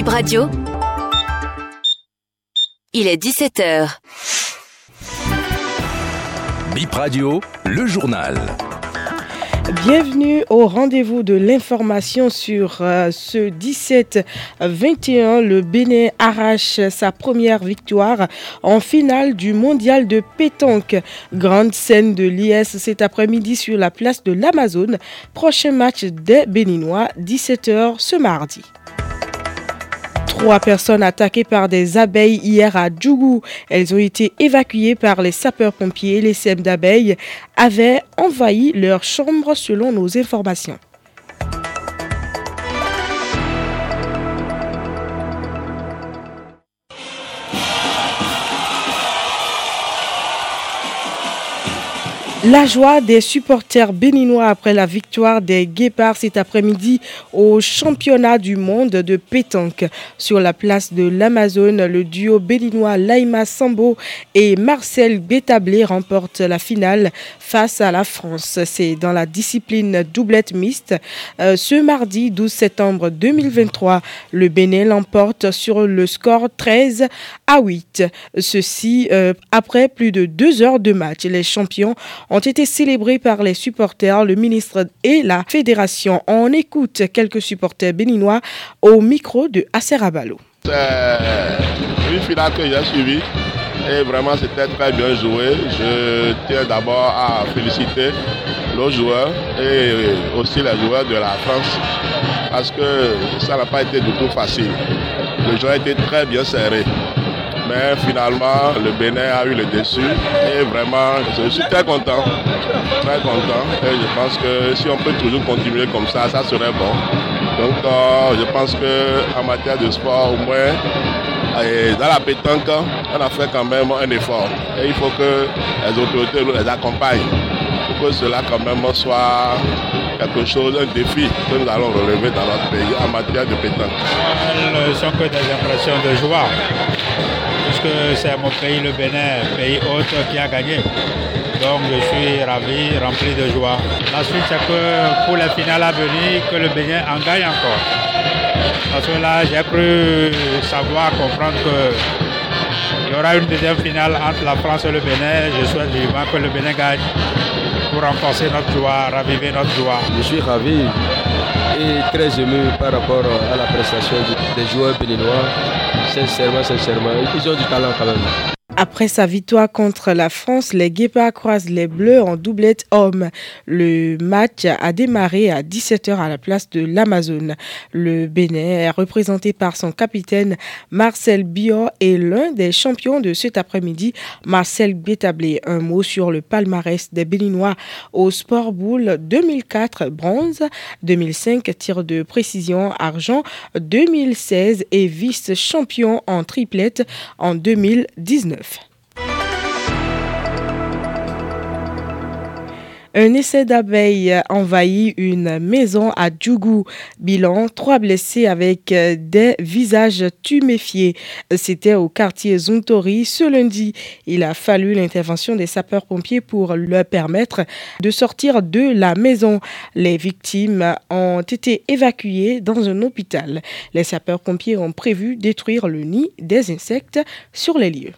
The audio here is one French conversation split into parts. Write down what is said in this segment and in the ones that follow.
Bip Radio. Il est 17h. Bip Radio, le journal. Bienvenue au rendez-vous de l'information sur euh, ce 17-21. Le Bénin arrache sa première victoire en finale du mondial de pétanque. Grande scène de l'IS cet après-midi sur la place de l'Amazone. Prochain match des Béninois, 17h ce mardi. Trois personnes attaquées par des abeilles hier à Djougou. Elles ont été évacuées par les sapeurs-pompiers. Les sèmes d'abeilles avaient envahi leur chambre selon nos informations. La joie des supporters béninois après la victoire des Guépards cet après-midi au championnat du monde de pétanque. Sur la place de l'Amazone, le duo béninois Laima Sambo et Marcel Bétablé remportent la finale face à la France. C'est dans la discipline doublette mixte. Euh, ce mardi 12 septembre 2023, le Bénin l'emporte sur le score 13 à 8. Ceci euh, après plus de deux heures de match. Les champions ont été célébrés par les supporters, le ministre et la fédération. On écoute quelques supporters béninois au micro de Aserabalo. C'est une finale que j'ai suivie et vraiment c'était très bien joué. Je tiens d'abord à féliciter nos joueurs et aussi les joueurs de la France parce que ça n'a pas été du tout facile. Le jeu a été très bien serré. Mais finalement, le Bénin a eu le dessus et vraiment, je suis très content, très content. Et je pense que si on peut toujours continuer comme ça, ça serait bon. Donc, euh, je pense qu'en matière de sport, au moins, dans la pétanque, on a fait quand même un effort. Et il faut que les autorités nous les accompagnent pour que cela quand même soit quelque chose, un défi que nous allons relever dans notre pays en matière de pétanque. Elles sont que des impressions de joie puisque c'est mon pays, le Bénin, pays hôte, qui a gagné. Donc je suis ravi, rempli de joie. La suite, c'est que pour les finales à venir, que le Bénin en gagne encore. Parce que là, j'ai cru savoir, comprendre qu'il y aura une deuxième finale entre la France et le Bénin. Je souhaite vivement que le Bénin gagne pour renforcer notre joie, raviver notre joie. Je suis ravi et très ému par rapport à la prestation des joueurs béninois. Sincèrement, sincèrement, ils ont du talent quand même. Après sa victoire contre la France, les Guépards croisent les Bleus en doublette homme. Le match a démarré à 17h à la place de l'Amazone. Le Bénin est représenté par son capitaine Marcel Bior et l'un des champions de cet après-midi, Marcel Bétablé. Un mot sur le palmarès des Béninois au Sport Bowl 2004 bronze, 2005 tir de précision argent, 2016 et vice-champion en triplette en 2019. Un essai d'abeilles envahit une maison à Djougou. Bilan, trois blessés avec des visages tuméfiés. C'était au quartier Zuntori ce lundi. Il a fallu l'intervention des sapeurs-pompiers pour leur permettre de sortir de la maison. Les victimes ont été évacuées dans un hôpital. Les sapeurs-pompiers ont prévu détruire le nid des insectes sur les lieux.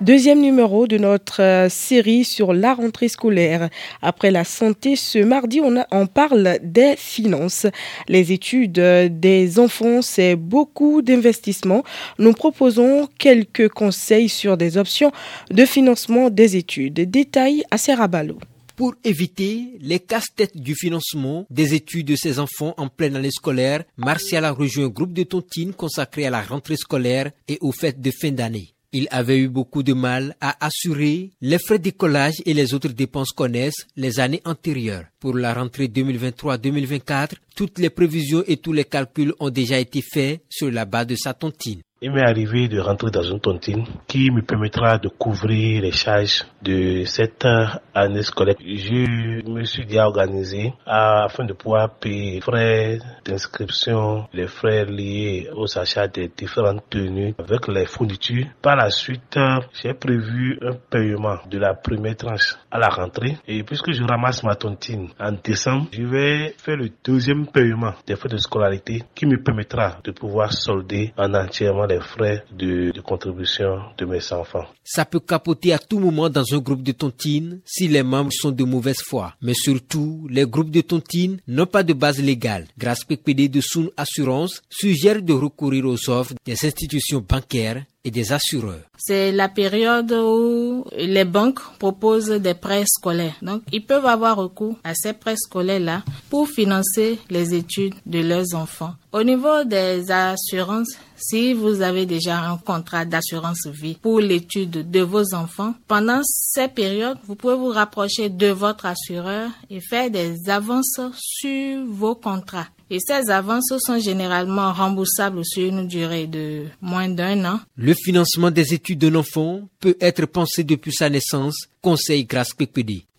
Deuxième numéro de notre euh, série sur la rentrée scolaire. Après la santé, ce mardi, on, on parle des finances. Les études des enfants, c'est beaucoup d'investissements. Nous proposons quelques conseils sur des options de financement des études. Détails à Serrabalo pour éviter les casse-têtes du financement des études de ses enfants en pleine année scolaire, Martial a rejoint un groupe de tontines consacré à la rentrée scolaire et aux fêtes de fin d'année. Il avait eu beaucoup de mal à assurer les frais d'écolage et les autres dépenses connaissent les années antérieures. Pour la rentrée 2023-2024, toutes les prévisions et tous les calculs ont déjà été faits sur la base de sa tontine. Il m'est arrivé de rentrer dans une tontine qui me permettra de couvrir les charges de cette année scolaire. Je me suis déjà organisé afin de pouvoir payer les frais d'inscription, les frais liés aux achats des différentes tenues avec les fournitures. Par la suite, j'ai prévu un paiement de la première tranche à la rentrée et puisque je ramasse ma tontine en décembre, je vais faire le deuxième paiement des frais de scolarité qui me permettra de pouvoir solder en entièrement les frais de, contribution de mes enfants. Ça peut capoter à tout moment dans un groupe de tontines si les membres sont de mauvaise foi. Mais surtout, les groupes de tontines n'ont pas de base légale. Grâce PPD de Soun Assurance suggère de recourir aux offres des institutions bancaires et des assureurs. C'est la période où les banques proposent des prêts scolaires. Donc, ils peuvent avoir recours à ces prêts scolaires-là pour financer les études de leurs enfants. Au niveau des assurances, si vous avez déjà un contrat d'assurance vie pour l'étude de vos enfants, pendant ces périodes, vous pouvez vous rapprocher de votre assureur et faire des avances sur vos contrats. Et ces avances sont généralement remboursables sur une durée de moins d'un an. Le financement des études d'un enfant peut être pensé depuis sa naissance, conseil grâce.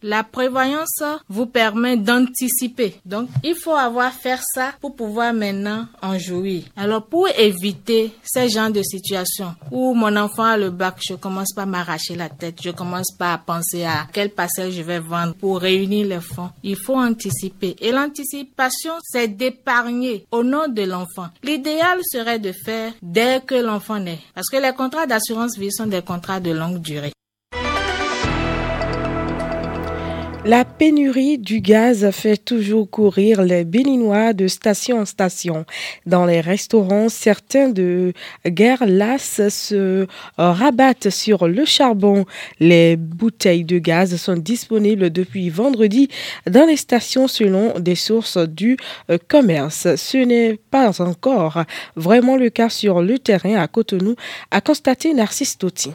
La prévoyance vous permet d'anticiper. Donc, il faut avoir faire ça pour pouvoir maintenant en jouir. Alors, pour éviter ces genres de situations où mon enfant a le bac, je commence pas à m'arracher la tête, je commence pas à penser à quel parcelle je vais vendre pour réunir les fonds. Il faut anticiper. Et l'anticipation, c'est d'épargner au nom de l'enfant. L'idéal serait de faire dès que l'enfant naît. Parce que les contrats d'assurance vie sont des contrats de longue durée. La pénurie du gaz fait toujours courir les Béninois de station en station. Dans les restaurants, certains de guerre lasse se rabattent sur le charbon. Les bouteilles de gaz sont disponibles depuis vendredi dans les stations selon des sources du euh, commerce. Ce n'est pas encore vraiment le cas sur le terrain à Cotonou, a constaté Narcisse Totti.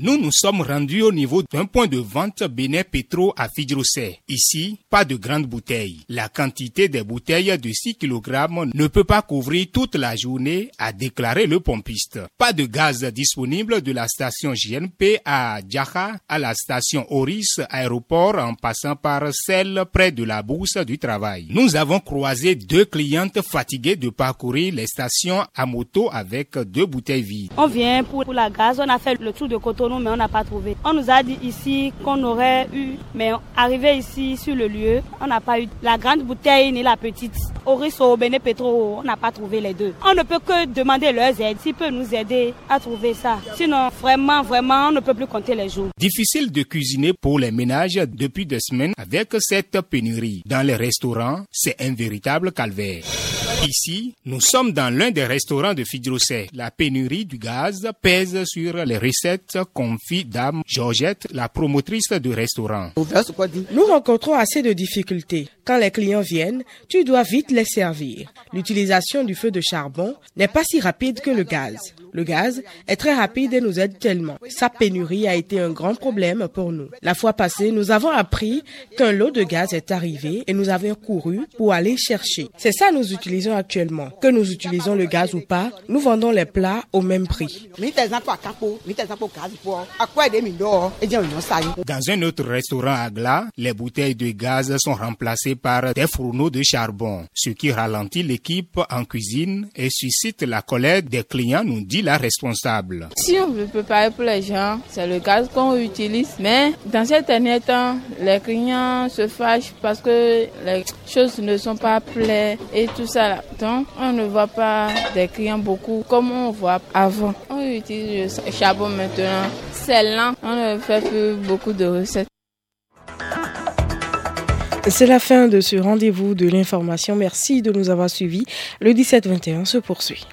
Nous nous sommes rendus au niveau d'un point de vente Bénin Petro à Fidrosé. Ici, pas de grandes bouteilles. La quantité des bouteilles de 6 kg ne peut pas couvrir toute la journée, a déclaré le pompiste. Pas de gaz disponible de la station JNP à Djaha à la station Oris aéroport en passant par celle près de la bourse du travail. Nous avons croisé deux clientes fatiguées de parcourir les stations à moto avec deux bouteilles vides. On vient pour, la gaz, on a fait le tour de Mais on n'a pas trouvé. On nous a dit ici qu'on aurait eu, mais arrivé ici sur le lieu, on n'a pas eu la grande bouteille ni la petite. On n'a pas trouvé les deux. On ne peut que demander leur aide, s'ils peuvent nous aider à trouver ça. Sinon, vraiment, vraiment, on ne peut plus compter les jours. Difficile de cuisiner pour les ménages depuis des semaines avec cette pénurie. Dans les restaurants, c'est un véritable calvaire. Ici, nous sommes dans l'un des restaurants de Fidrosset. La pénurie du gaz pèse sur les recettes, confie Dame Georgette, la promotrice du restaurant. Nous rencontrons assez de difficultés. Quand les clients viennent, tu dois vite les servir. L'utilisation du feu de charbon n'est pas si rapide que le gaz. Le gaz est très rapide et nous aide tellement. Sa pénurie a été un grand problème pour nous. La fois passée, nous avons appris qu'un lot de gaz est arrivé et nous avons couru pour aller chercher. C'est ça nous utilisons actuellement. Que nous utilisons le gaz ou pas, nous vendons les plats au même prix. Dans un autre restaurant à Glas, les bouteilles de gaz sont remplacées par des fourneaux de charbon, ce qui ralentit l'équipe en cuisine et suscite la colère des clients, nous dit la responsable. Si on veut préparer pour les gens, c'est le gaz qu'on utilise. Mais dans ces derniers temps, les clients se fâchent parce que les choses ne sont pas prêtes et tout ça. Donc, on ne voit pas des clients beaucoup comme on voit avant. On utilise le charbon maintenant. C'est lent. On ne fait plus beaucoup de recettes. C'est la fin de ce rendez-vous de l'information. Merci de nous avoir suivis. Le 17-21 se poursuit.